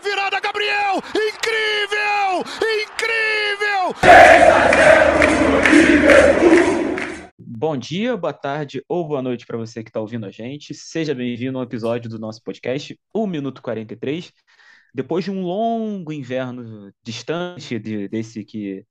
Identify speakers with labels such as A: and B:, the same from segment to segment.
A: virada, Gabriel! Incrível! Incrível!
B: Bom dia, boa tarde ou boa noite para você que está ouvindo a gente. Seja bem-vindo a um episódio do nosso podcast, 1 Minuto 43. Depois de um longo inverno distante de, desse que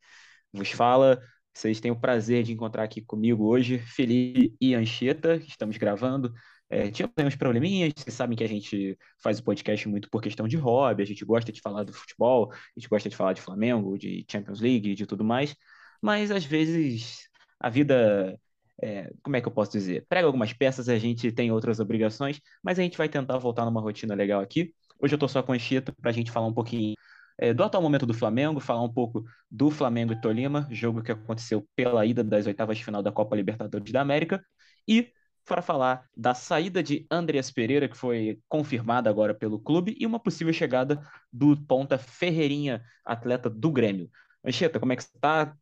B: vos fala, vocês têm o prazer de encontrar aqui comigo hoje Felipe e Anchieta, estamos gravando. É, tínhamos uns probleminhas, vocês sabem que a gente faz o podcast muito por questão de hobby, a gente gosta de falar do futebol, a gente gosta de falar de Flamengo, de Champions League, de tudo mais, mas às vezes a vida, é, como é que eu posso dizer? Prega algumas peças, a gente tem outras obrigações, mas a gente vai tentar voltar numa rotina legal aqui. Hoje eu tô só com a Anchieta para a gente falar um pouquinho é, do atual momento do Flamengo, falar um pouco do Flamengo e Tolima, jogo que aconteceu pela ida das oitavas de final da Copa Libertadores da América, e para falar da saída de Andreas Pereira, que foi confirmada agora pelo clube, e uma possível chegada do ponta Ferreirinha, atleta do Grêmio. Anchieta, como é que você tá?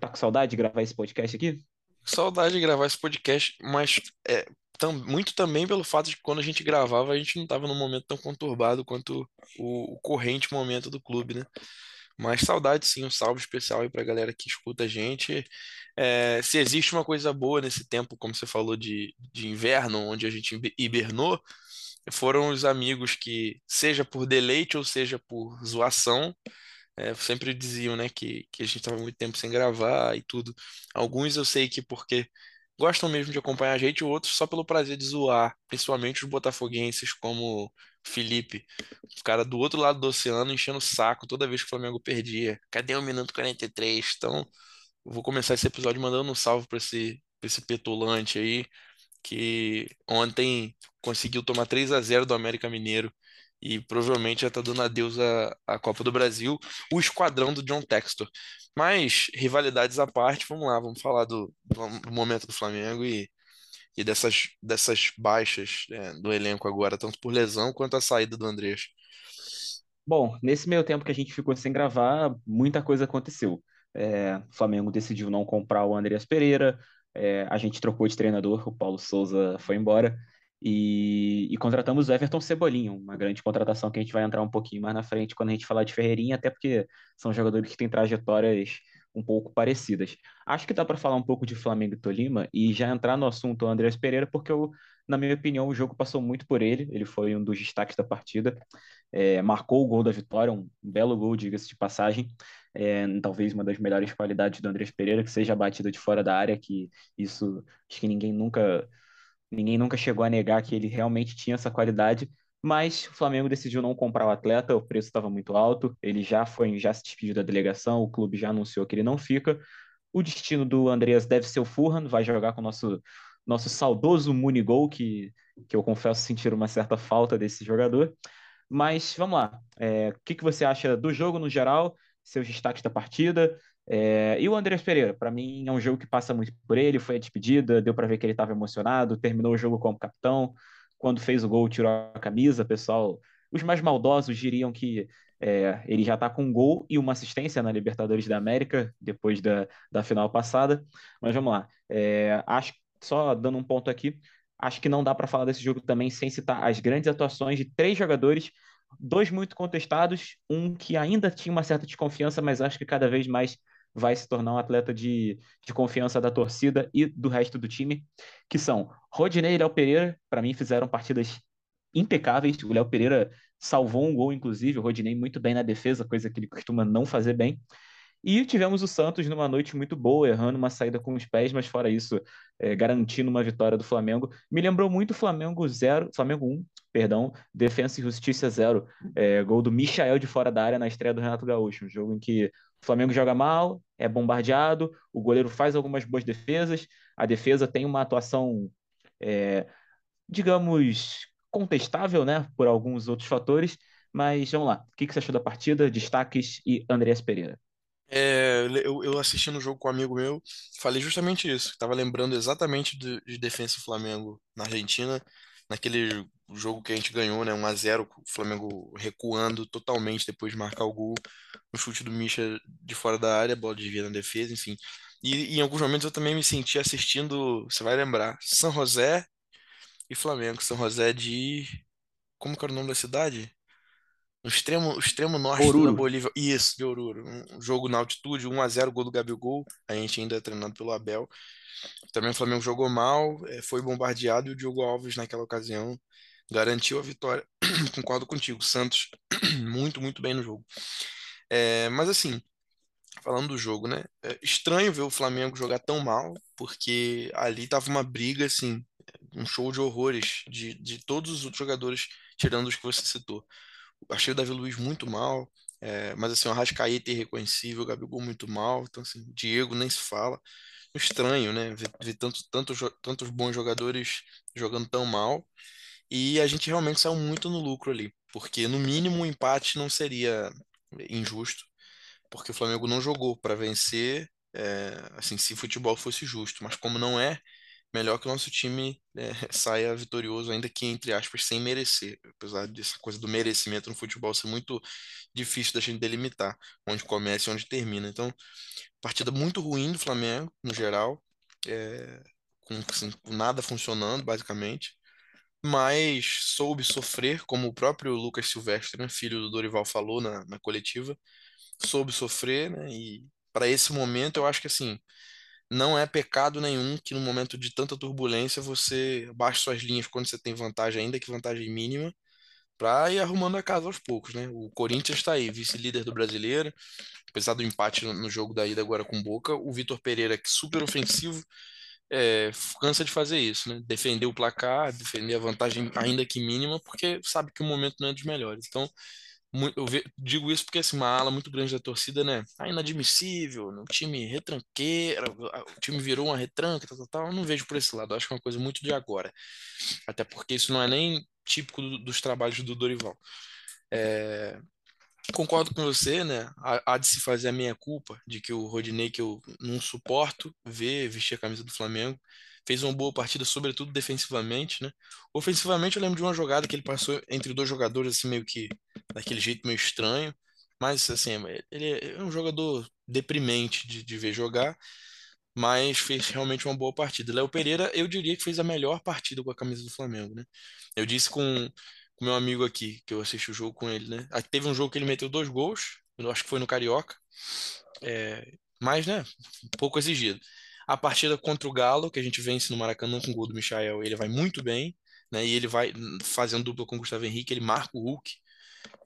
B: Tá com saudade de gravar esse podcast aqui?
C: Saudade de gravar esse podcast, mas é, tam, muito também pelo fato de que quando a gente gravava, a gente não estava num momento tão conturbado quanto o, o corrente momento do clube, né? Mas saudade sim, um salve especial aí pra galera que escuta a gente. É, se existe uma coisa boa nesse tempo, como você falou, de, de inverno, onde a gente hibernou, foram os amigos que, seja por deleite ou seja por zoação, é, sempre diziam, né, que, que a gente estava muito tempo sem gravar e tudo. Alguns eu sei que porque gostam mesmo de acompanhar a gente, outros só pelo prazer de zoar, principalmente os botafoguenses como Felipe, o cara do outro lado do oceano enchendo o saco toda vez que o Flamengo perdia. Cadê o minuto 43? Então, vou começar esse episódio mandando um salve para esse, esse petulante aí, que ontem conseguiu tomar 3 a 0 do América Mineiro e provavelmente já está dando adeus à, à Copa do Brasil, o esquadrão do John Textor. Mas, rivalidades à parte, vamos lá, vamos falar do, do momento do Flamengo e, e dessas, dessas baixas é, do elenco agora, tanto por lesão quanto a saída do Andrés.
B: Bom, nesse meio tempo que a gente ficou sem gravar, muita coisa aconteceu. É, o Flamengo decidiu não comprar o Andreas Pereira, é, a gente trocou de treinador, o Paulo Souza foi embora. E, e, contratamos o Everton Cebolinha, uma grande contratação que a gente vai entrar um pouquinho mais na frente quando a gente falar de Ferreirinha, até porque são jogadores que têm trajetórias um pouco parecidas. Acho que dá para falar um pouco de Flamengo e Tolima e já entrar no assunto Andrés Pereira, porque eu, na minha opinião o jogo passou muito por ele, ele foi um dos destaques da partida, é, marcou o gol da vitória, um belo gol, diga-se de passagem, é, talvez uma das melhores qualidades do Andrés Pereira, que seja a batida de fora da área, que isso acho que ninguém nunca Ninguém nunca chegou a negar que ele realmente tinha essa qualidade, mas o Flamengo decidiu não comprar o atleta, o preço estava muito alto, ele já foi, já se despediu da delegação, o clube já anunciou que ele não fica. O destino do Andreas deve ser o Furran, vai jogar com o nosso nosso saudoso Munigol, que, que eu confesso sentir uma certa falta desse jogador. Mas vamos lá, é, o que, que você acha do jogo no geral, seus destaques da partida? É, e o Andrés Pereira, para mim é um jogo que passa muito por ele, foi a despedida, deu para ver que ele estava emocionado, terminou o jogo como capitão, quando fez o gol tirou a camisa, pessoal, os mais maldosos diriam que é, ele já está com um gol e uma assistência na Libertadores da América, depois da, da final passada, mas vamos lá, é, acho, só dando um ponto aqui, acho que não dá para falar desse jogo também sem citar as grandes atuações de três jogadores dois muito contestados, um que ainda tinha uma certa desconfiança, mas acho que cada vez mais vai se tornar um atleta de, de confiança da torcida e do resto do time, que são Rodinei e Léo Pereira, para mim fizeram partidas impecáveis. O Léo Pereira salvou um gol, inclusive, o Rodinei muito bem na defesa, coisa que ele costuma não fazer bem. E tivemos o Santos numa noite muito boa, errando uma saída com os pés, mas fora isso, é, garantindo uma vitória do Flamengo. Me lembrou muito Flamengo 0, Flamengo 1, perdão, Defensa e Justiça 0. É, gol do Michael de fora da área na estreia do Renato Gaúcho. Um jogo em que o Flamengo joga mal, é bombardeado, o goleiro faz algumas boas defesas, a defesa tem uma atuação, é, digamos, contestável, né, por alguns outros fatores. Mas vamos lá, o que, você achou da partida? Destaques e Andrés Pereira.
C: É, eu, eu assisti no jogo com um amigo meu, falei justamente isso. Estava lembrando exatamente de, de Defensa Flamengo na Argentina, naquele jogo que a gente ganhou, né? 1 a 0 o Flamengo recuando totalmente depois de marcar o gol, no chute do Misha de fora da área, bola desvia na defesa, enfim. E, em alguns momentos eu também me senti assistindo, você vai lembrar, São José e Flamengo. São José de. Como que era o nome da cidade? No extremo, extremo norte
B: Oruro.
C: da Bolívia. Isso, de Oruro. Um jogo na altitude, 1 a 0 gol do Gabigol. A gente ainda é treinado pelo Abel. Também o Flamengo jogou mal, é, foi bombardeado e o Diogo Alves, naquela ocasião, garantiu a vitória. Concordo contigo. Santos, muito, muito bem no jogo. É, mas assim, falando do jogo, né? É estranho ver o Flamengo jogar tão mal, porque ali tava uma briga, assim, um show de horrores de, de todos os outros jogadores, tirando os que você citou. Achei o Davi Luiz muito mal, é, mas assim, o Arrascaeta é irreconhecível, o Gabigol muito mal, então assim, Diego nem se fala. Estranho, né? Ver, ver tanto, tantos, tantos bons jogadores jogando tão mal. E a gente realmente saiu muito no lucro ali, porque no mínimo o empate não seria injusto, porque o Flamengo não jogou para vencer, é, assim, se futebol fosse justo, mas como não é, melhor que o nosso time é, saia vitorioso, ainda que, entre aspas, sem merecer. Apesar dessa coisa do merecimento no futebol ser muito difícil da gente delimitar, onde começa e onde termina. Então, partida muito ruim do Flamengo, no geral, é, com, assim, nada funcionando, basicamente. Mas soube sofrer, como o próprio Lucas Silvestre, né, filho do Dorival, falou na, na coletiva, soube sofrer, né, e para esse momento eu acho que assim não é pecado nenhum que no momento de tanta turbulência você baixe suas linhas quando você tem vantagem, ainda que vantagem mínima, para ir arrumando a casa aos poucos, né? O Corinthians está aí, vice-líder do Brasileiro, apesar do empate no, jogo da ida agora com Boca, o Vitor Pereira, que é super ofensivo, é, cansa de fazer isso, né? Defender o placar, defender a vantagem ainda que mínima, porque sabe que o momento não é dos melhores. Então, eu digo isso porque assim, uma ala muito grande da torcida, né? Ah, inadmissível, um time retranqueiro, o time virou uma retranca, tal, tal, tal. Eu não vejo por esse lado, eu acho que é uma coisa muito de agora. Até porque isso não é nem típico do, dos trabalhos do Dorival. É, concordo com você, né? Há de se fazer a minha culpa de que o Rodinei, que eu não suporto ver vestir a camisa do Flamengo, fez uma boa partida, sobretudo defensivamente, né? Ofensivamente, eu lembro de uma jogada que ele passou entre dois jogadores, assim, meio que daquele jeito meio estranho, mas, assim, ele é um jogador deprimente de, de ver jogar, mas fez realmente uma boa partida. Léo Pereira, eu diria que fez a melhor partida com a camisa do Flamengo, né? Eu disse com com meu amigo aqui, que eu assisti o jogo com ele, né? Aí teve um jogo que ele meteu dois gols, eu acho que foi no Carioca, é, mas, né, pouco exigido. A partida contra o Galo, que a gente vence no Maracanã com o gol do Michael, ele vai muito bem, né? E ele vai fazendo dupla com o Gustavo Henrique, ele marca o Hulk,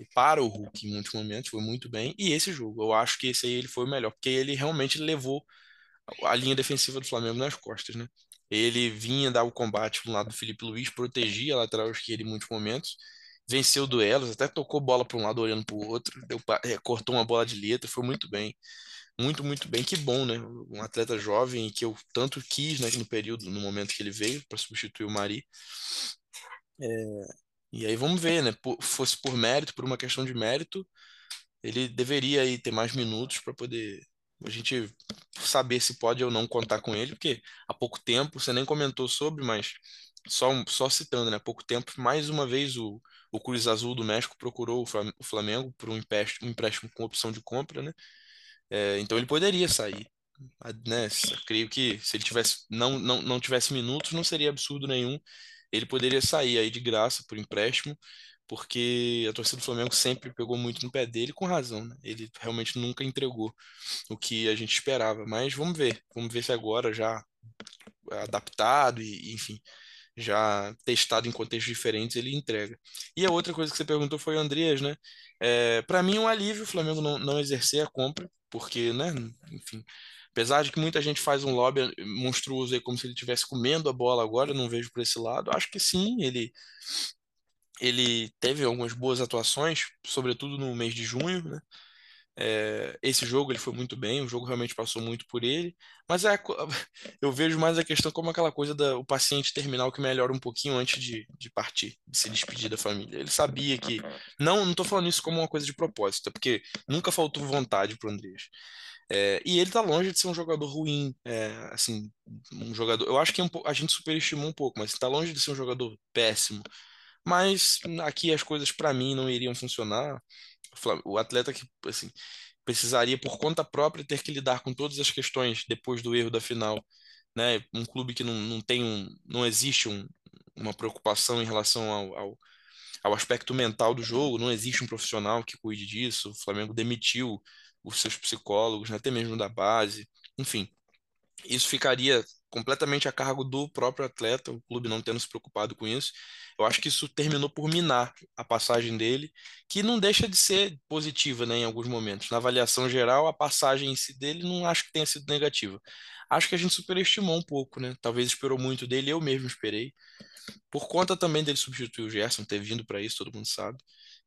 C: e para o Hulk em muitos momentos, foi muito bem. E esse jogo, eu acho que esse aí ele foi o melhor, porque ele realmente levou a linha defensiva do Flamengo nas costas, né? Ele vinha dar o combate pro lado do Felipe Luiz, protegia a lateral esquerda em muitos momentos, venceu duelos, até tocou bola para um lado olhando para o outro, deu, é, cortou uma bola de letra, foi muito bem. Muito, muito bem. Que bom, né? Um atleta jovem que eu tanto quis né, no período, no momento que ele veio para substituir o Mari. É, e aí vamos ver, né? Por, fosse por mérito, por uma questão de mérito, ele deveria aí ter mais minutos para poder a gente saber se pode ou não contar com ele, porque há pouco tempo, você nem comentou sobre, mas só, só citando, né? Há pouco tempo, mais uma vez o, o Cruz Azul do México procurou o Flamengo por um empréstimo, um empréstimo com opção de compra, né? É, então ele poderia sair. Né? Creio que se ele tivesse não, não, não tivesse minutos, não seria absurdo nenhum. Ele poderia sair aí de graça por empréstimo, porque a torcida do Flamengo sempre pegou muito no pé dele, com razão. Né? Ele realmente nunca entregou o que a gente esperava. Mas vamos ver. Vamos ver se agora já adaptado e, enfim, já testado em contextos diferentes, ele entrega. E a outra coisa que você perguntou foi o Andreas, né? É, para mim, é um alívio o Flamengo não, não exercer a compra, porque, né, enfim, apesar de que muita gente faz um lobby monstruoso aí como se ele estivesse comendo a bola agora, eu não vejo por esse lado. Acho que sim, ele ele teve algumas boas atuações, sobretudo no mês de junho, né? É, esse jogo ele foi muito bem, o jogo realmente passou muito por ele, mas é, eu vejo mais a questão como aquela coisa do paciente terminal que melhora um pouquinho antes de, de partir, de se despedir da família. Ele sabia que. Não, não tô falando isso como uma coisa de propósito, é porque nunca faltou vontade pro Andrés. É, e ele tá longe de ser um jogador ruim, é, assim, um jogador. Eu acho que é a gente superestimou um pouco, mas tá longe de ser um jogador péssimo. Mas aqui as coisas para mim não iriam funcionar o atleta que assim, precisaria por conta própria ter que lidar com todas as questões depois do erro da final, né? Um clube que não, não tem um, não existe um, uma preocupação em relação ao, ao, ao aspecto mental do jogo, não existe um profissional que cuide disso. O Flamengo demitiu os seus psicólogos, né, até mesmo da base, enfim. Isso ficaria completamente a cargo do próprio atleta, o clube não tendo se preocupado com isso. Eu acho que isso terminou por minar a passagem dele, que não deixa de ser positiva, né, em alguns momentos. Na avaliação geral, a passagem em si dele não acho que tenha sido negativa. Acho que a gente superestimou um pouco, né? Talvez esperou muito dele, eu mesmo esperei. Por conta também dele substituir o Gerson, ter vindo para isso, todo mundo sabe.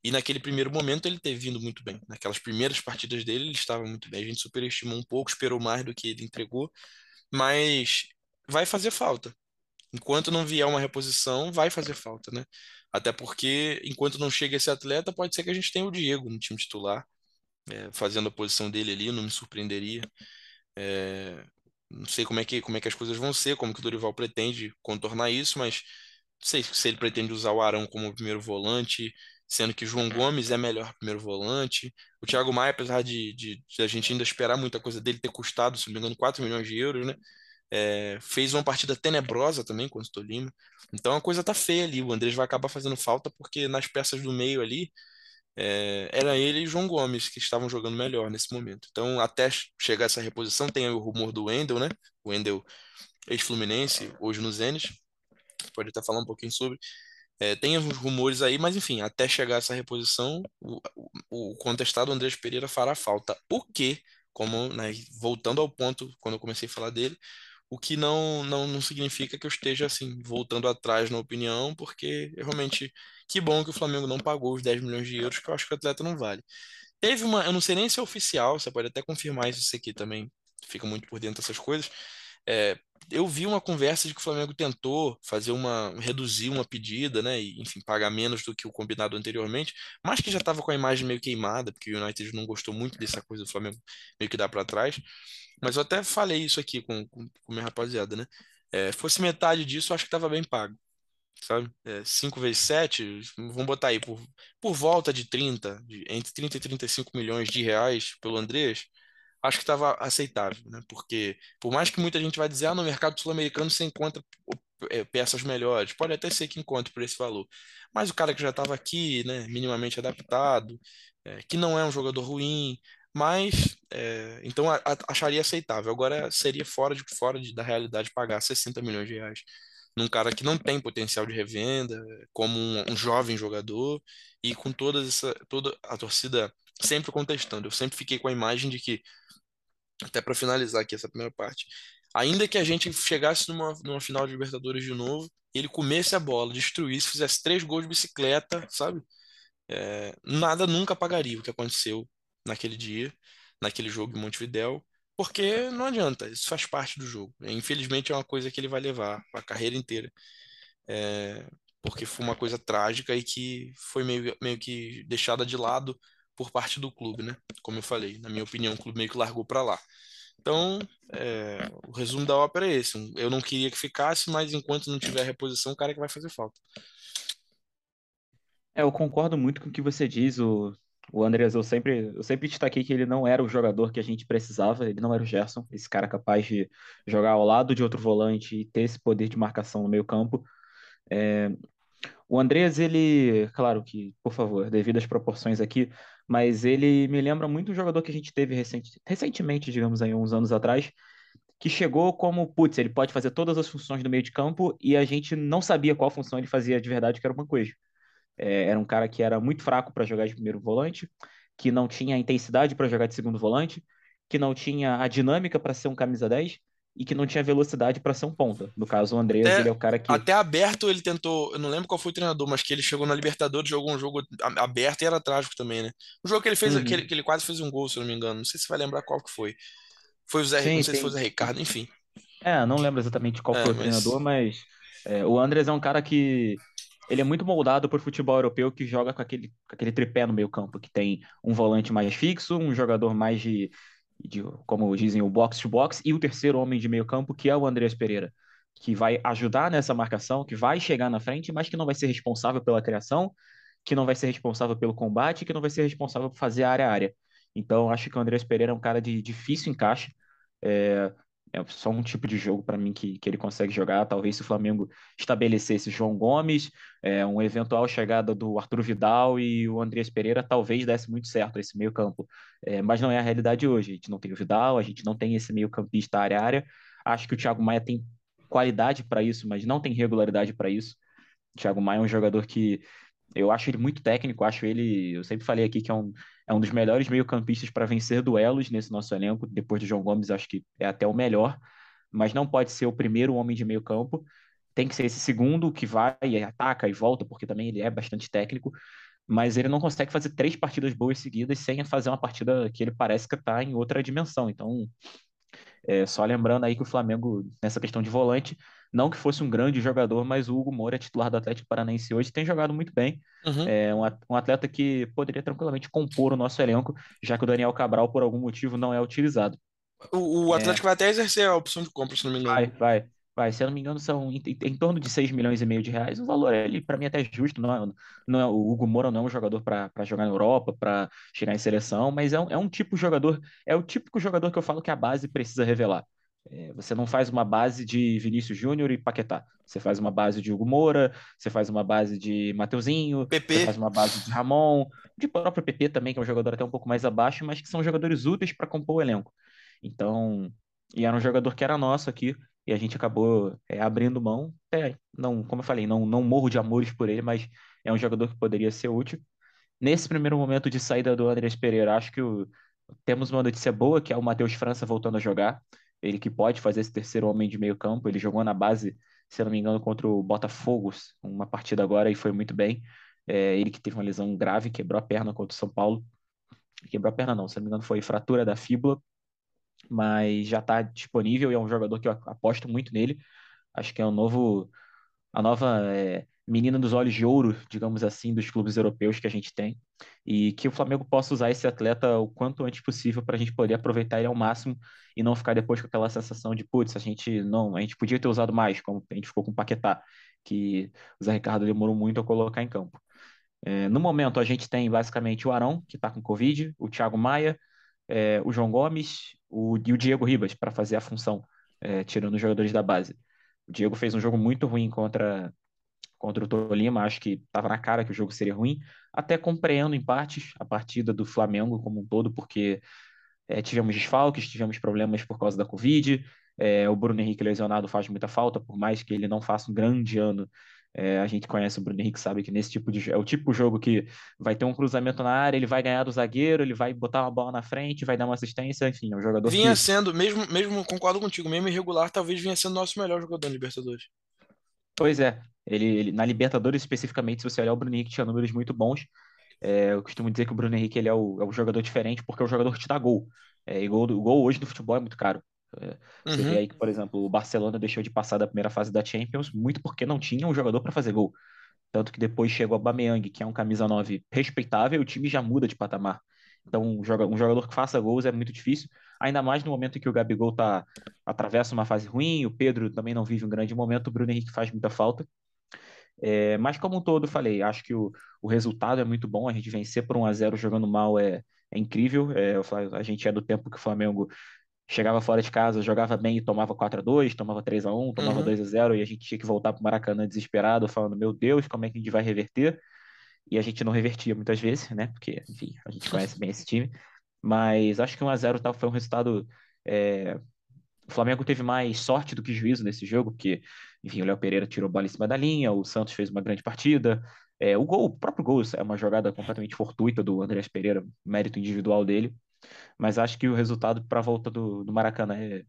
C: E naquele primeiro momento ele ter vindo muito bem. Naquelas primeiras partidas dele, ele estava muito bem. A gente superestimou um pouco, esperou mais do que ele entregou, mas vai fazer falta. Enquanto não vier uma reposição, vai fazer falta, né? Até porque, enquanto não chega esse atleta, pode ser que a gente tenha o Diego no time titular, é, fazendo a posição dele ali, não me surpreenderia. É, não sei como é que como é que as coisas vão ser, como que o Dorival pretende contornar isso, mas não sei se ele pretende usar o Arão como primeiro volante, sendo que João Gomes é melhor primeiro volante. O Thiago Maia, apesar de, de, de, a gente ainda esperar muita coisa dele, ter custado, se não me engano, 4 milhões de euros, né? É, fez uma partida tenebrosa também contra o Tolima. Então a coisa tá feia ali. O Andrés vai acabar fazendo falta porque nas peças do meio ali é, era ele e João Gomes que estavam jogando melhor nesse momento. Então, até chegar essa reposição, tem o rumor do Wendel, né? O Wendel, ex-Fluminense, hoje no Zenit, pode até falar um pouquinho sobre. É, tem os rumores aí, mas enfim, até chegar essa reposição, o, o, o contestado Andrés Pereira fará falta. O que, como, né, voltando ao ponto, quando eu comecei a falar dele, o que não, não, não significa que eu esteja assim, voltando atrás na opinião, porque realmente que bom que o Flamengo não pagou os 10 milhões de euros, que eu acho que o atleta não vale. Teve uma, eu não sei nem se é oficial, você pode até confirmar isso aqui também, fica muito por dentro dessas coisas. É, eu vi uma conversa de que o Flamengo tentou fazer uma reduzir uma pedida, né, e enfim, pagar menos do que o combinado anteriormente, mas que já estava com a imagem meio queimada, porque o United não gostou muito dessa coisa do Flamengo meio que dá para trás. Mas eu até falei isso aqui com, com, minha rapaziada, né? É, fosse metade disso, eu acho que tava bem pago. Sabe? É, 5 vezes 7, vamos botar aí, por, por volta de 30, de, entre 30 e 35 milhões de reais pelo Andrés, acho que estava aceitável, né? Porque, por mais que muita gente vai dizer, ah, no mercado sul-americano você encontra é, peças melhores, pode até ser que encontre por esse valor. Mas o cara que já estava aqui, né, minimamente adaptado, é, que não é um jogador ruim, mas, é, então a, a, acharia aceitável. Agora seria fora, de, fora de, da realidade pagar 60 milhões de reais num cara que não tem potencial de revenda, como um, um jovem jogador, e com toda essa, toda a torcida sempre contestando. Eu sempre fiquei com a imagem de que, até para finalizar aqui essa primeira parte, ainda que a gente chegasse numa, numa final de Libertadores de novo, ele comesse a bola, destruísse, fizesse três gols de bicicleta, sabe? É, nada nunca pagaria o que aconteceu naquele dia, naquele jogo em Montevidéu, porque não adianta, isso faz parte do jogo. Infelizmente é uma coisa que ele vai levar a carreira inteira, é, porque foi uma coisa trágica e que foi meio, meio que deixada de lado por parte do clube, né? Como eu falei, na minha opinião, o clube meio que largou para lá. Então, é, o resumo da ópera é esse. Eu não queria que ficasse, mas enquanto não tiver reposição, o cara é que vai fazer falta.
B: É, eu concordo muito com o que você diz. O, o Andreas, eu sempre, eu sempre destaquei que ele não era o jogador que a gente precisava, ele não era o Gerson, esse cara capaz de jogar ao lado de outro volante e ter esse poder de marcação no meio campo. É, o Andreas, ele, claro que, por favor, devido às proporções aqui, mas ele me lembra muito um jogador que a gente teve recente, recentemente, digamos aí, uns anos atrás, que chegou como, putz, ele pode fazer todas as funções do meio de campo e a gente não sabia qual função ele fazia de verdade, que era uma coisa. É, era um cara que era muito fraco para jogar de primeiro volante, que não tinha a intensidade para jogar de segundo volante, que não tinha a dinâmica para ser um camisa 10 e que não tinha velocidade para ser um ponta. No caso, o Andreas, até, ele é o cara que.
C: Até aberto ele tentou. Eu não lembro qual foi o treinador, mas que ele chegou na Libertadores, jogou um jogo aberto e era trágico também, né? O jogo que ele fez, uhum. que, ele, que, ele, quase fez um gol, se eu não me engano. Não sei se vai lembrar qual que foi. Foi o Zé, sim, não sei sim. se foi o Zé Ricardo, enfim.
B: É, não lembro exatamente qual é, foi o mas... treinador, mas é, o Andreas é um cara que ele é muito moldado por futebol europeu que joga com aquele, com aquele tripé no meio campo, que tem um volante mais fixo, um jogador mais de, de como dizem, o box-to-box, e o terceiro homem de meio campo, que é o Andreas Pereira, que vai ajudar nessa marcação, que vai chegar na frente, mas que não vai ser responsável pela criação, que não vai ser responsável pelo combate, que não vai ser responsável por fazer área a área. Então, acho que o Andreas Pereira é um cara de difícil encaixe. É, é só um tipo de jogo para mim que, que ele consegue jogar. Talvez se o Flamengo estabelecesse João Gomes, é, um eventual chegada do Arthur Vidal e o Andreas Pereira, talvez desse muito certo esse meio-campo. É, mas não é a realidade hoje. A gente não tem o Vidal, a gente não tem esse meio-campista área a área. Acho que o Thiago Maia tem qualidade para isso, mas não tem regularidade para isso. O Thiago Maia é um jogador que eu acho ele muito técnico, acho ele, eu sempre falei aqui que é um, é um dos melhores meio-campistas para vencer duelos nesse nosso elenco. Depois do João Gomes, acho que é até o melhor, mas não pode ser o primeiro homem de meio-campo. Tem que ser esse segundo que vai e ataca e volta, porque também ele é bastante técnico. Mas ele não consegue fazer três partidas boas seguidas sem fazer uma partida que ele parece que está em outra dimensão. Então, é, só lembrando aí que o Flamengo, nessa questão de volante, não que fosse um grande jogador, mas o Hugo Moura é titular do Atlético Paranaense hoje, tem jogado muito bem. Uhum. É um atleta que poderia tranquilamente compor o nosso elenco, já que o Daniel Cabral, por algum motivo, não é utilizado.
C: O, o é. Atlético é... vai até exercer a opção de compra, se não me engano.
B: Vai, vai. Vai, se eu não me engano, são em, em torno de 6 milhões e meio de reais. O valor ali, para mim, é até justo. Não é, não é, o Hugo Moura não é um jogador para jogar na Europa, para chegar em seleção, mas é um, é um tipo de jogador, é o típico jogador que eu falo que a base precisa revelar. É, você não faz uma base de Vinícius Júnior e Paquetá. Você faz uma base de Hugo Moura, você faz uma base de Mateuzinho,
C: PP.
B: você faz uma base de Ramon, de próprio PP também, que é um jogador até um pouco mais abaixo, mas que são jogadores úteis para compor o elenco. Então, e era um jogador que era nosso aqui, e a gente acabou é, abrindo mão. É, não, como eu falei, não, não morro de amores por ele, mas é um jogador que poderia ser útil. Nesse primeiro momento de saída do Andrés Pereira, acho que o, temos uma notícia boa, que é o Matheus França voltando a jogar ele que pode fazer esse terceiro homem de meio campo. Ele jogou na base, se não me engano, contra o Botafogo, uma partida agora, e foi muito bem. É, ele que teve uma lesão grave, quebrou a perna contra o São Paulo. Quebrou a perna não, se não me engano foi fratura da fíbula, mas já está disponível e é um jogador que eu aposto muito nele. Acho que é um novo, a nova é, menina dos olhos de ouro, digamos assim, dos clubes europeus que a gente tem, e que o Flamengo possa usar esse atleta o quanto antes possível para a gente poder aproveitar ele ao máximo e não ficar depois com aquela sensação de, putz, a gente não, a gente podia ter usado mais, como a gente ficou com o Paquetá, que o Zé Ricardo demorou muito a colocar em campo. É, no momento, a gente tem basicamente o Arão, que está com Covid, o Thiago Maia, é, o João Gomes o, e o Diego Ribas para fazer a função, é, tirando os jogadores da base. O Diego fez um jogo muito ruim contra contra o Tolima, acho que estava na cara que o jogo seria ruim. Até compreendo em partes a partida do Flamengo como um todo, porque é, tivemos desfalques, tivemos problemas por causa da Covid. É, o Bruno Henrique lesionado faz muita falta, por mais que ele não faça um grande ano. É, a gente conhece o Bruno Henrique, sabe que nesse tipo de é o tipo de jogo que vai ter um cruzamento na área, ele vai ganhar do zagueiro, ele vai botar uma bola na frente, vai dar uma assistência, enfim, é um jogador
C: vinha
B: que...
C: sendo, mesmo, mesmo concordo contigo, mesmo irregular, talvez vinha sendo nosso melhor jogador na Libertadores.
B: Pois é, ele, ele, na Libertadores, especificamente, se você olhar, o Bruno Henrique tinha números muito bons. É, eu costumo dizer que o Bruno Henrique ele é, o, é um jogador diferente porque é o jogador que te dá gol. É, e gol, o gol hoje no futebol é muito caro. É, você uhum. vê aí que, por exemplo, o Barcelona deixou de passar da primeira fase da Champions muito porque não tinha um jogador para fazer gol. Tanto que depois chegou a Bameyang, que é um camisa 9 respeitável, e o time já muda de patamar. Então, um jogador que faça gols é muito difícil, ainda mais no momento em que o Gabigol tá, atravessa uma fase ruim, o Pedro também não vive um grande momento, o Bruno Henrique faz muita falta. É, mas como um todo, falei, acho que o, o resultado é muito bom. A gente vencer por 1 a 0 jogando mal é, é incrível. É, a gente é do tempo que o Flamengo chegava fora de casa, jogava bem e tomava 4 a 2 tomava 3 a 1 tomava uhum. 2 a 0 e a gente tinha que voltar para o Maracanã desesperado, falando: Meu Deus, como é que a gente vai reverter? E a gente não revertia muitas vezes, né? Porque, enfim, a gente conhece bem esse time. Mas acho que 1 a 0 tá, foi um resultado. É... O Flamengo teve mais sorte do que juízo nesse jogo, porque enfim, o Léo Pereira tirou bola em cima da linha, o Santos fez uma grande partida. É, o gol, o próprio gol é uma jogada completamente fortuita do Andrés Pereira, mérito individual dele. Mas acho que o resultado para a volta do, do Maracanã é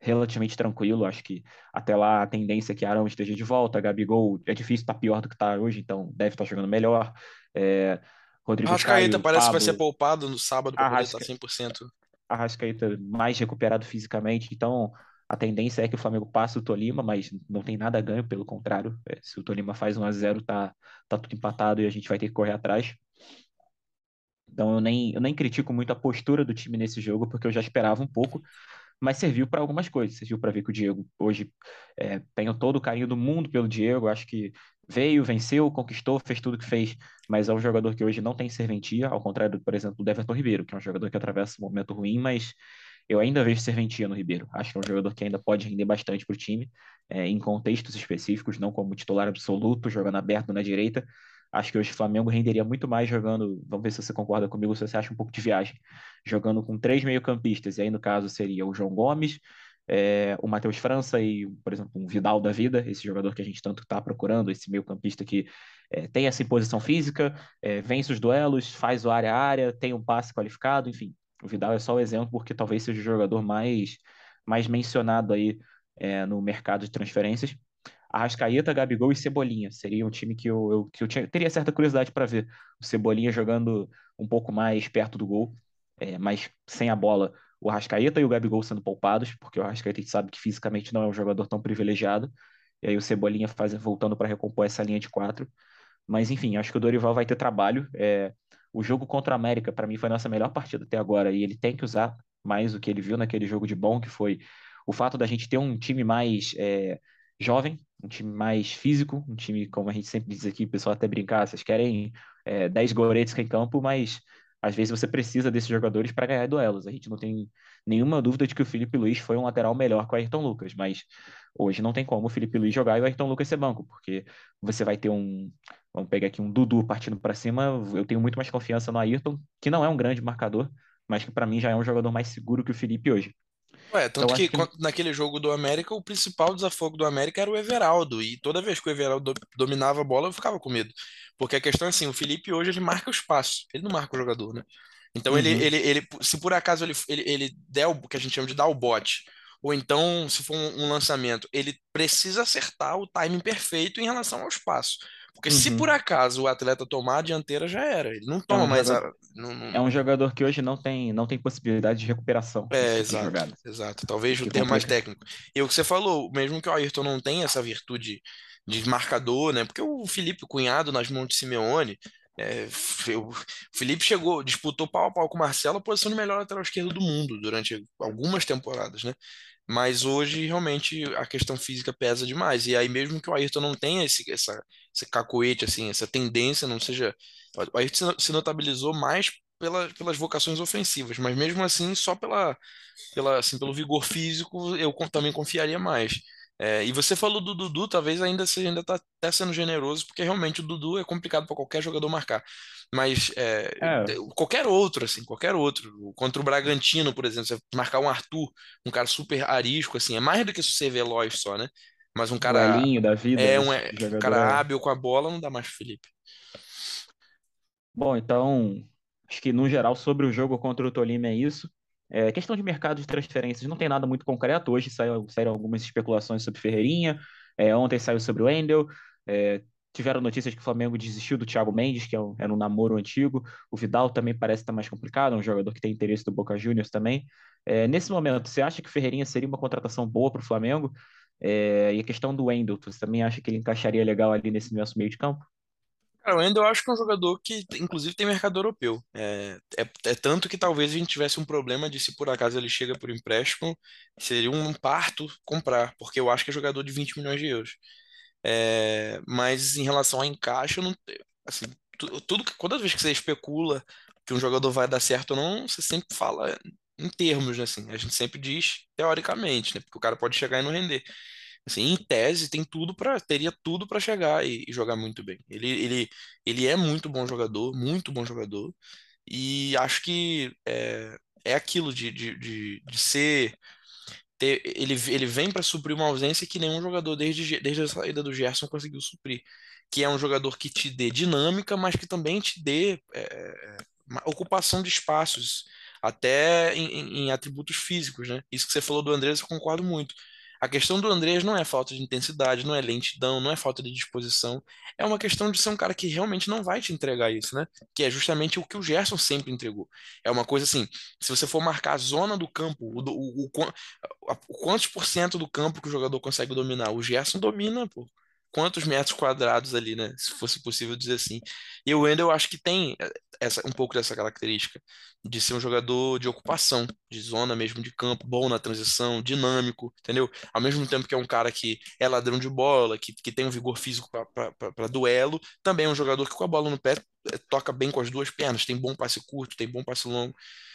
B: relativamente tranquilo. Acho que até lá a tendência é que Arão esteja de volta. Gabigol é difícil, está pior do que está hoje, então deve estar tá jogando melhor. É,
C: Rodrigo Arrascaeta Caio, parece Pablo, que vai ser poupado no sábado para poder estar 100%.
B: Arrascaeta mais recuperado fisicamente, então a tendência é que o Flamengo passe o Tolima, mas não tem nada a ganho, pelo contrário. É, se o Tolima faz 1 a 0 tá, tá tudo empatado e a gente vai ter que correr atrás. Então eu nem, eu nem critico muito a postura do time nesse jogo, porque eu já esperava um pouco, mas serviu para algumas coisas. Serviu para ver que o Diego hoje é, tenho todo o carinho do mundo pelo Diego, acho que veio, venceu, conquistou, fez tudo que fez, mas é um jogador que hoje não tem serventia, ao contrário, por exemplo, do Everton Ribeiro, que é um jogador que atravessa um momento ruim, mas eu ainda vejo serventia no Ribeiro. Acho que é um jogador que ainda pode render bastante para o time, é, em contextos específicos, não como titular absoluto, jogando aberto na direita. Acho que hoje o Flamengo renderia muito mais jogando. Vamos ver se você concorda comigo, se você acha um pouco de viagem. Jogando com três meio-campistas, e aí no caso seria o João Gomes, é, o Matheus França e, por exemplo, um Vidal da vida, esse jogador que a gente tanto está procurando, esse meio-campista que é, tem essa imposição física, é, vence os duelos, faz o área a área, tem um passe qualificado, enfim. O Vidal é só o exemplo porque talvez seja o jogador mais, mais mencionado aí é, no mercado de transferências. Arrascaeta, Gabigol e Cebolinha. Seria um time que eu, eu que eu tinha, teria certa curiosidade para ver. O Cebolinha jogando um pouco mais perto do gol, é, mas sem a bola. O Arrascaeta e o Gabigol sendo poupados, porque o Arrascaeta a gente sabe que fisicamente não é um jogador tão privilegiado. E aí o Cebolinha faz, voltando para recompor essa linha de quatro. Mas enfim, acho que o Dorival vai ter trabalho. É, o jogo contra a América, para mim, foi a nossa melhor partida até agora. E ele tem que usar mais o que ele viu naquele jogo de bom, que foi o fato da gente ter um time mais é, jovem, um time mais físico, um time, como a gente sempre diz aqui, o pessoal até brincar, vocês querem é, 10 goletes em campo, mas às vezes você precisa desses jogadores para ganhar duelos. A gente não tem nenhuma dúvida de que o Felipe Luiz foi um lateral melhor que o Ayrton Lucas, mas hoje não tem como o Felipe Luiz jogar e o Ayrton Lucas ser banco, porque você vai ter um, vamos pegar aqui um Dudu partindo para cima, eu tenho muito mais confiança no Ayrton, que não é um grande marcador, mas que para mim já é um jogador mais seguro que o Felipe hoje.
C: Ué, tanto que, que, naquele jogo do América, o principal desafogo do América era o Everaldo. E toda vez que o Everaldo dominava a bola, eu ficava com medo. Porque a questão é assim, o Felipe hoje ele marca o espaço, ele não marca o jogador, né? Então uhum. ele, ele, ele, se por acaso ele, ele, ele der o que a gente chama de dar o bote, ou então se for um, um lançamento, ele precisa acertar o timing perfeito em relação ao espaço. Porque uhum. se por acaso o atleta tomar a dianteira, já era. Ele não é toma é um mais
B: jogador, a. Não, não... É um jogador que hoje não tem, não tem possibilidade de recuperação.
C: É, exato. Exato. Talvez o termo mais técnico. E o que você falou, mesmo que o Ayrton não tenha essa virtude de marcador, né? Porque o Felipe, cunhado nas mãos de Simeone, é, o Felipe chegou, disputou pau a pau com o Marcelo a posição de melhor lateral esquerdo do mundo durante algumas temporadas, né? Mas hoje, realmente, a questão física pesa demais. E aí, mesmo que o Ayrton não tenha esse, essa, esse cacoete, assim, essa tendência, não seja. O Ayrton se notabilizou mais pela, pelas vocações ofensivas, mas mesmo assim, só pela, pela, assim, pelo vigor físico, eu também confiaria mais. É, e você falou do Dudu, talvez ainda você ainda está até sendo generoso, porque realmente o Dudu é complicado para qualquer jogador marcar. Mas é, é. qualquer outro, assim, qualquer outro. Contra o Bragantino, por exemplo, você marcar um Arthur, um cara super arisco, assim, é mais do que ser veloz só, né? Mas um cara.
B: da vida.
C: É um, é, um cara hábil com a bola, não dá mais pro Felipe.
B: Bom, então, acho que no geral sobre o jogo contra o Tolima é isso. É, questão de mercado de transferências, não tem nada muito concreto. Hoje saiu, saíram algumas especulações sobre Ferreirinha, é, ontem saiu sobre o Wendel. É, tiveram notícias que o Flamengo desistiu do Thiago Mendes, que é um, era um namoro antigo. O Vidal também parece estar mais complicado, é um jogador que tem interesse do Boca Juniors também. É, nesse momento, você acha que Ferreirinha seria uma contratação boa para o Flamengo? É, e a questão do Wendel, você também acha que ele encaixaria legal ali nesse nosso meio de campo?
C: Cara, o Endo eu acho que é um jogador que, inclusive, tem mercado europeu. É, é, é, tanto que talvez a gente tivesse um problema de se por acaso ele chega por empréstimo, seria um parto comprar, porque eu acho que é jogador de 20 milhões de euros. É, mas em relação a encaixe, não, assim, tudo, toda vez que você especula que um jogador vai dar certo ou não, você sempre fala em termos, né, assim, a gente sempre diz teoricamente, né, porque o cara pode chegar e não render. Assim, em tese, tem tudo para teria tudo para chegar e, e, jogar muito bem. Ele, ele, ele é muito bom jogador, muito bom jogador, e acho que é, é aquilo de, de, de, de ser. Ter, ele, ele vem para suprir uma ausência que nenhum jogador desde, desde a saída do Gerson conseguiu suprir. Que é um jogador que te dê dinâmica, mas que também te dê é, ocupação de espaços, até em, em, atributos físicos, né? Isso que você falou do Andrés, eu concordo muito. A questão do Andrés não é falta de intensidade, não é lentidão, não é falta de disposição. É uma questão de ser um cara que realmente não vai te entregar isso, né? Que é justamente o que o Gerson sempre entregou. É uma coisa assim, se você for marcar a zona do campo, o, o, o, o quantos por cento do campo que o jogador consegue dominar? O Gerson domina, pô quantos metros quadrados ali, né? Se fosse possível dizer assim. E o Wendel, eu acho que tem. Essa, um pouco dessa característica de ser um jogador de ocupação, de zona mesmo de campo, bom na transição, dinâmico, entendeu? Ao mesmo tempo que é um cara que é ladrão de bola, que, que tem um vigor físico para duelo, também é um jogador que com a bola no pé é, toca bem com as duas pernas, tem bom passe curto, tem bom passe longo.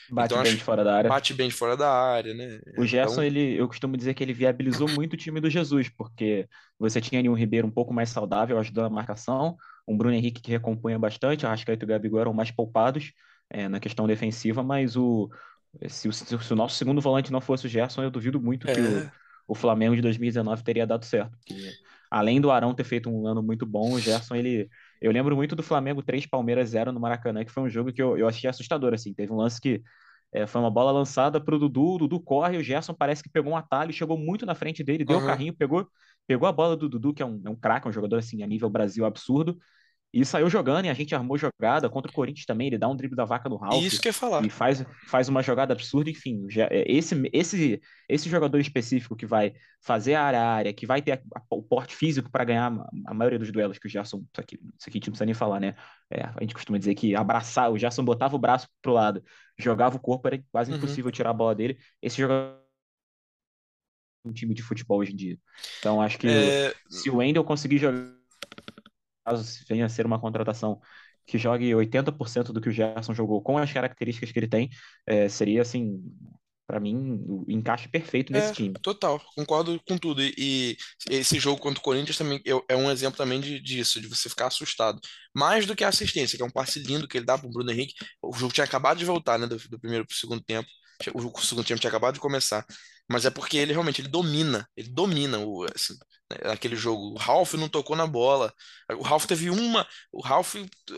B: Bate então, bem de fora da área.
C: Bate bem de fora da área, né?
B: O Gerson, então... ele, eu costumo dizer que ele viabilizou muito o time do Jesus, porque você tinha ali um Ribeiro um pouco mais saudável, ajudando a marcação, um Bruno Henrique que recompunha bastante, a Arrascaeta e o Gabigol eram mais poupados é, na questão defensiva, mas o se, o se, o nosso segundo volante não fosse o Gerson, eu duvido muito é. que o, o Flamengo de 2019 teria dado certo. Porque, além do Arão ter feito um ano muito bom, o Gerson, ele. Eu lembro muito do Flamengo 3, Palmeiras 0 no Maracanã, que foi um jogo que eu, eu achei assustador. Assim. Teve um lance que é, foi uma bola lançada para o Dudu, o Dudu corre, o Gerson parece que pegou um atalho, chegou muito na frente dele, deu o carrinho, pegou, pegou a bola do Dudu, que é um, é um craque, um jogador assim, a nível Brasil absurdo, e saiu jogando, e a gente armou jogada contra o Corinthians também. Ele dá um drible da vaca no Ralf.
C: Isso que eu falar.
B: E faz, faz uma jogada absurda, enfim. Já, é, esse, esse, esse jogador específico que vai fazer a área a área, que vai ter a, a, o porte físico para ganhar a, a, maioria dos duelos que o Gerson. Isso aqui, isso aqui a gente não precisa nem falar, né? É, a gente costuma dizer que abraçar, o Gerson botava o braço pro lado, jogava o corpo, era quase uhum. impossível tirar a bola dele. Esse jogador um time de futebol hoje em dia. Então acho que é... se o Wendel conseguir jogar caso venha a ser uma contratação que jogue 80% do que o Gerson jogou com as características que ele tem, é, seria assim, para mim, o encaixe perfeito nesse
C: é,
B: time.
C: Total, concordo com tudo. E, e, esse jogo contra o Corinthians também é um exemplo também de, disso, de você ficar assustado. Mais do que a assistência, que é um passe lindo que ele dá para o Bruno Henrique. O jogo tinha acabado de voltar, né, do, do primeiro para o segundo tempo. O segundo tempo tinha acabado de começar mas é porque ele realmente ele domina, ele domina o assim, aquele jogo. O Ralph não tocou na bola. O Ralph teve uma, o Ralph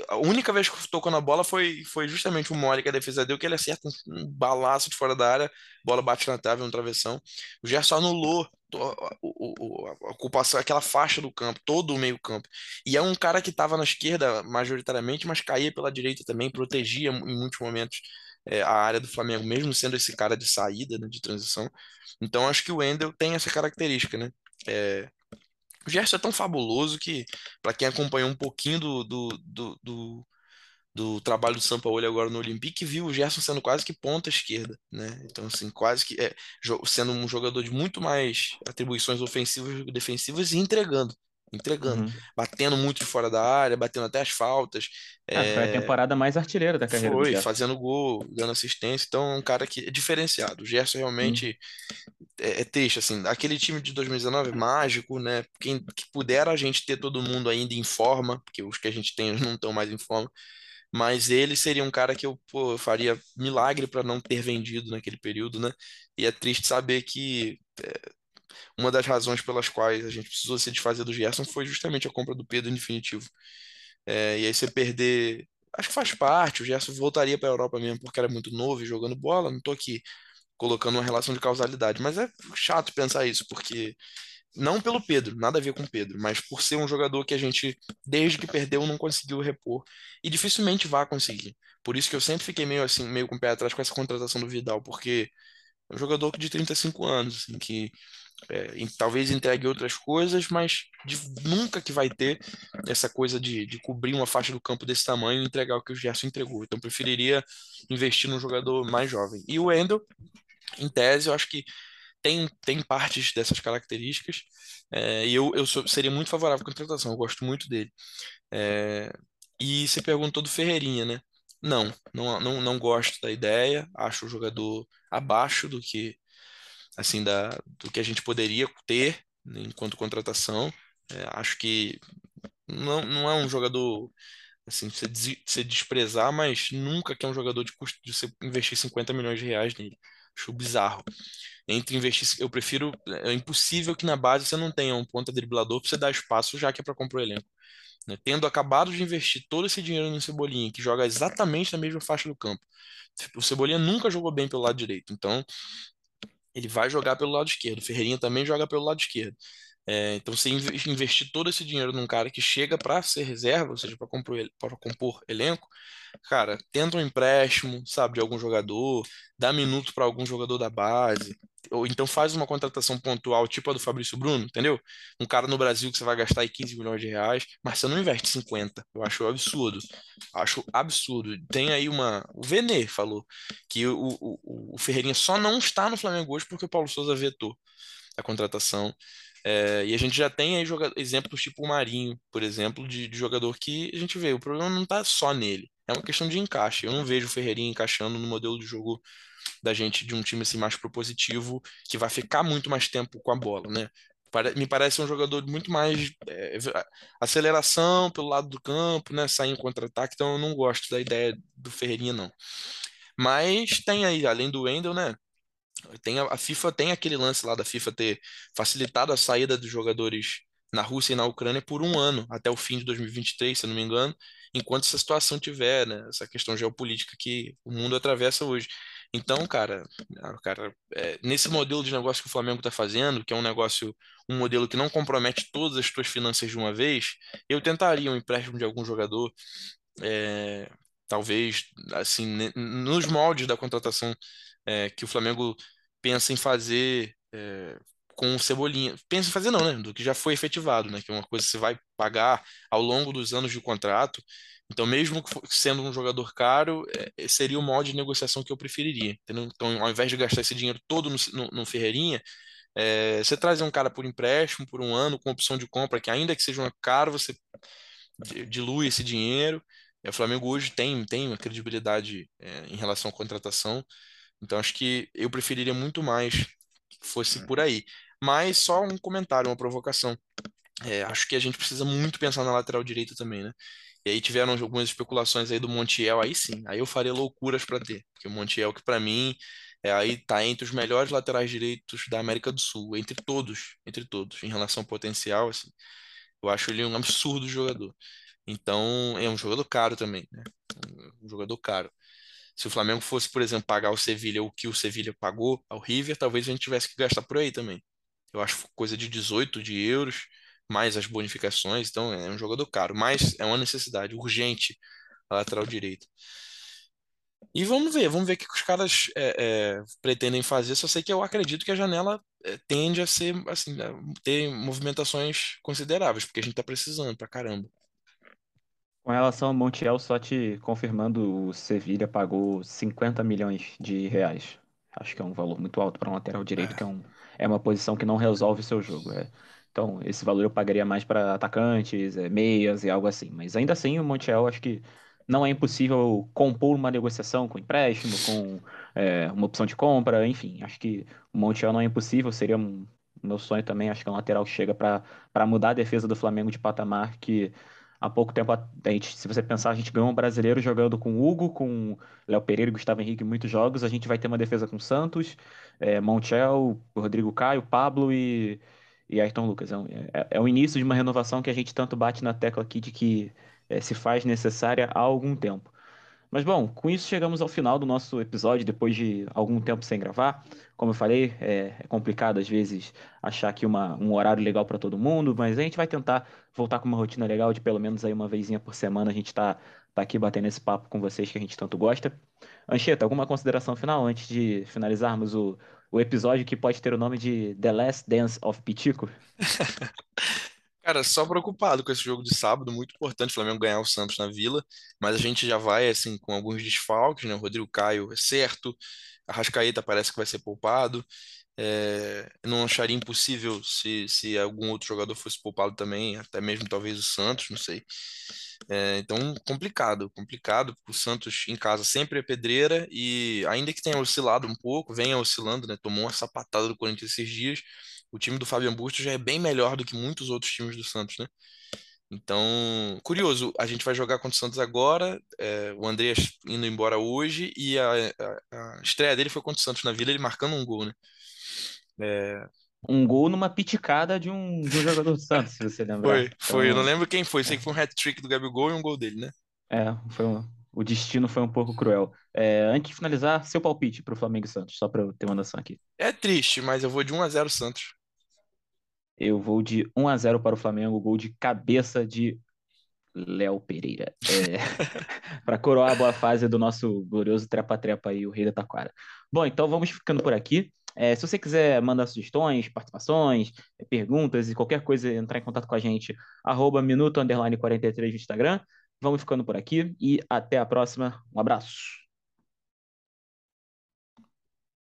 C: a única vez que tocou na bola foi foi justamente o mole que a defesa deu que ele acerta um, um balaço de fora da área, bola bate na trave, no travessão. O Gerson anulou a ocupação, aquela faixa do campo, todo o meio campo. E é um cara que estava na esquerda majoritariamente, mas caía pela direita também, protegia em muitos momentos é, a área do Flamengo, mesmo sendo esse cara de saída, né, de transição. Então acho que o Wendel tem essa característica, né? É, o Gerson é tão fabuloso que, para quem acompanhou um pouquinho do, do, do, do, do trabalho do Sampaoli agora no Olympique, viu o Gerson sendo quase que ponta esquerda, né? Então, assim, quase que é, sendo um jogador de muito mais atribuições ofensivas do que defensivas e entregando entregando, uhum. batendo muito de fora da área, batendo até as faltas.
B: Ah, é... Foi a temporada mais artilheira da carreira
C: foi, fazendo gol, dando assistência. Então, é um cara que é diferenciado. O Gerson realmente uhum. é, é triste, assim. Aquele time de 2019 é mágico, né? Quem que pudera a gente ter todo mundo ainda em forma, porque os que a gente tem não estão mais em forma. Mas ele seria um cara que eu, pô, faria milagre para não ter vendido naquele período, né? E é triste saber que é, uma das razões pelas quais a gente precisou se desfazer do Gerson foi justamente a compra do Pedro em definitivo. É, e aí você perder. Acho que faz parte, o Gerson voltaria para a Europa mesmo porque era muito novo e jogando bola. Não estou aqui colocando uma relação de causalidade, mas é chato pensar isso, porque não pelo Pedro, nada a ver com o Pedro, mas por ser um jogador que a gente, desde que perdeu, não conseguiu repor e dificilmente vai conseguir. Por isso que eu sempre fiquei meio assim, meio com o pé atrás com essa contratação do Vidal, porque é um jogador de 35 anos, assim, que é, talvez entregue outras coisas, mas de, nunca que vai ter essa coisa de, de, cobrir uma faixa do campo desse tamanho e entregar o que o Gerson entregou. Então, preferiria investir num jogador mais jovem. E o Wendel, em tese, eu acho que tem, tem partes dessas características é, e eu, eu sou, seria muito favorável à contratação, eu gosto muito dele. É, e você perguntou do Ferreirinha, né? Não, não, não, não gosto da ideia, acho o jogador abaixo do que assim da, do que a gente poderia ter né, enquanto contratação. É, acho que não, não é um jogador assim você, desprezar, mas nunca que é um jogador de custo de você investir 50 milhões de reais nele. Acho bizarro. Entre investir, eu prefiro. É impossível que na base você não tenha um ponta driblador para você dar espaço, já que é para comprar o elenco. Né? Tendo acabado de investir todo esse dinheiro no Cebolinha, que joga exatamente na mesma faixa do campo. O Cebolinha nunca jogou bem pelo lado direito, então ele vai jogar pelo lado esquerdo. O Ferreirinha também joga pelo lado esquerdo. É, então, você investir todo esse dinheiro num cara que chega para ser reserva, ou seja, para compor, elenco, cara, tenta um empréstimo, sabe, de algum jogador, dá minuto para algum jogador da base, ou então faz uma contratação pontual, tipo a do Fabrício Bruno, entendeu? Um cara no Brasil que você vai gastar aí 15 milhões de reais, mas você não investe 50. Eu acho absurdo. Acho absurdo. Tem aí uma. O Vene falou que o, o, o Ferreirinha só não está no Flamengo hoje porque o Paulo Souza vetou a contratação. É, e a gente já tem aí exemplos tipo o Marinho, por exemplo, de, de jogador que a gente vê. O problema não está só nele. É uma questão de encaixe. Eu não vejo o Ferreirinha encaixando no modelo de jogo da gente de um time assim mais propositivo, que vai ficar muito mais tempo com a bola, né? Me parece um jogador muito mais é, aceleração pelo lado do campo, né? Sair em contra-ataque, então eu não gosto da ideia do Ferreirinha, não. Mas tem aí, além do Wendel, né? Tem a, a FIFA tem aquele lance lá da FIFA ter facilitado a saída dos jogadores na Rússia e na Ucrânia por um ano, até o fim de 2023, se eu não me engano, enquanto essa situação tiver, né, essa questão geopolítica que o mundo atravessa hoje. Então, cara, cara é, nesse modelo de negócio que o Flamengo está fazendo, que é um negócio, um modelo que não compromete todas as suas finanças de uma vez, eu tentaria um empréstimo de algum jogador, é, talvez, assim, nos moldes da contratação é, que o Flamengo pensa em fazer é, com o Cebolinha. Pensa em fazer não, né? Do que já foi efetivado, né? Que é uma coisa que você vai pagar ao longo dos anos de contrato. Então, mesmo sendo um jogador caro, é, seria o modo de negociação que eu preferiria. Entendeu? Então, ao invés de gastar esse dinheiro todo no, no, no Ferreirinha, é, você trazer um cara por empréstimo, por um ano, com opção de compra, que ainda que seja caro, você dilui esse dinheiro. E o Flamengo hoje tem, tem uma credibilidade é, em relação à contratação. Então, acho que eu preferiria muito mais que fosse por aí. Mas só um comentário, uma provocação. É, acho que a gente precisa muito pensar na lateral direita também, né? E aí tiveram algumas especulações aí do Montiel, aí sim, aí eu faria loucuras para ter, porque o Montiel que para mim é, aí tá entre os melhores laterais direitos da América do Sul, entre todos, entre todos, em relação ao potencial, assim, eu acho ele um absurdo jogador. Então, é um jogador caro também, né? Um jogador caro. Se o Flamengo fosse, por exemplo, pagar o Sevilha o que o Sevilha pagou ao River, talvez a gente tivesse que gastar por aí também. Eu acho coisa de 18 de euros mais as bonificações, então é um jogador caro, mas é uma necessidade urgente a lateral direita. E vamos ver, vamos ver o que os caras é, é, pretendem fazer. Só sei que eu acredito que a janela é, tende a ser assim, a ter movimentações consideráveis, porque a gente está precisando pra caramba.
B: Com relação ao Montiel, só te confirmando, o Sevilha pagou 50 milhões de reais. Acho que é um valor muito alto para um lateral direito, que é, um, é uma posição que não resolve o seu jogo. É, então, esse valor eu pagaria mais para atacantes, é, meias e algo assim. Mas ainda assim, o Montiel acho que não é impossível compor uma negociação com empréstimo, com é, uma opção de compra, enfim. Acho que o Montiel não é impossível, seria um meu sonho também. Acho que é um lateral que chega para mudar a defesa do Flamengo de patamar que há pouco tempo, a gente, se você pensar, a gente ganhou um brasileiro jogando com Hugo, com Léo Pereira e Gustavo Henrique muitos jogos. A gente vai ter uma defesa com Santos, é, Montiel, Rodrigo Caio, Pablo e e Ayrton Lucas. É, um, é, é, o início de uma renovação que a gente tanto bate na tecla aqui de que é, se faz necessária há algum tempo. Mas bom, com isso chegamos ao final do nosso episódio, depois de algum tempo sem gravar. Como eu falei, é, é complicado às vezes achar aqui uma, um horário legal para todo mundo, mas a gente vai tentar voltar com uma rotina legal de pelo menos aí uma vezinha por semana a gente tá, tá aqui batendo esse papo com vocês que a gente tanto gosta. Anchieta, alguma consideração final antes de finalizarmos o, o episódio que pode ter o nome de The Last Dance of Pitico?
C: Cara, só preocupado com esse jogo de sábado, muito importante o Flamengo ganhar o Santos na Vila, mas a gente já vai assim com alguns desfalques, né? O Rodrigo Caio é certo, a Rascaeta parece que vai ser poupado. É, não acharia impossível se, se algum outro jogador fosse poupado também, até mesmo talvez o Santos, não sei. É, então, complicado, complicado. O Santos em casa sempre é pedreira e, ainda que tenha oscilado um pouco, venha oscilando, né? Tomou uma sapatada do Corinthians esses dias. O time do Fábio Busto já é bem melhor do que muitos outros times do Santos, né? Então, curioso, a gente vai jogar contra o Santos agora. É, o Andreas indo embora hoje e a, a, a, estreia dele foi contra o Santos na Vila, ele marcando um gol, né?
B: É, um gol numa piticada de um, de um jogador do Santos, se você lembrar.
C: Foi, foi. Então, eu não lembro quem foi. Sei que foi um hat-trick do Gabigol e um gol dele, né?
B: É, foi um, o destino foi um pouco cruel. É, antes de finalizar, seu palpite para o Flamengo e Santos, só para eu ter uma noção aqui.
C: É triste, mas eu vou de 1x0 Santos.
B: Eu vou de 1x0 para o Flamengo, gol de cabeça de Léo Pereira. É, para coroar a boa fase do nosso glorioso trepa-trepa aí, o Rei da Taquara. Bom, então vamos ficando por aqui. É, se você quiser mandar sugestões, participações, é, perguntas e qualquer coisa, entrar em contato com a gente, arroba minuto 43 no Instagram. Vamos ficando por aqui e até a próxima. Um abraço.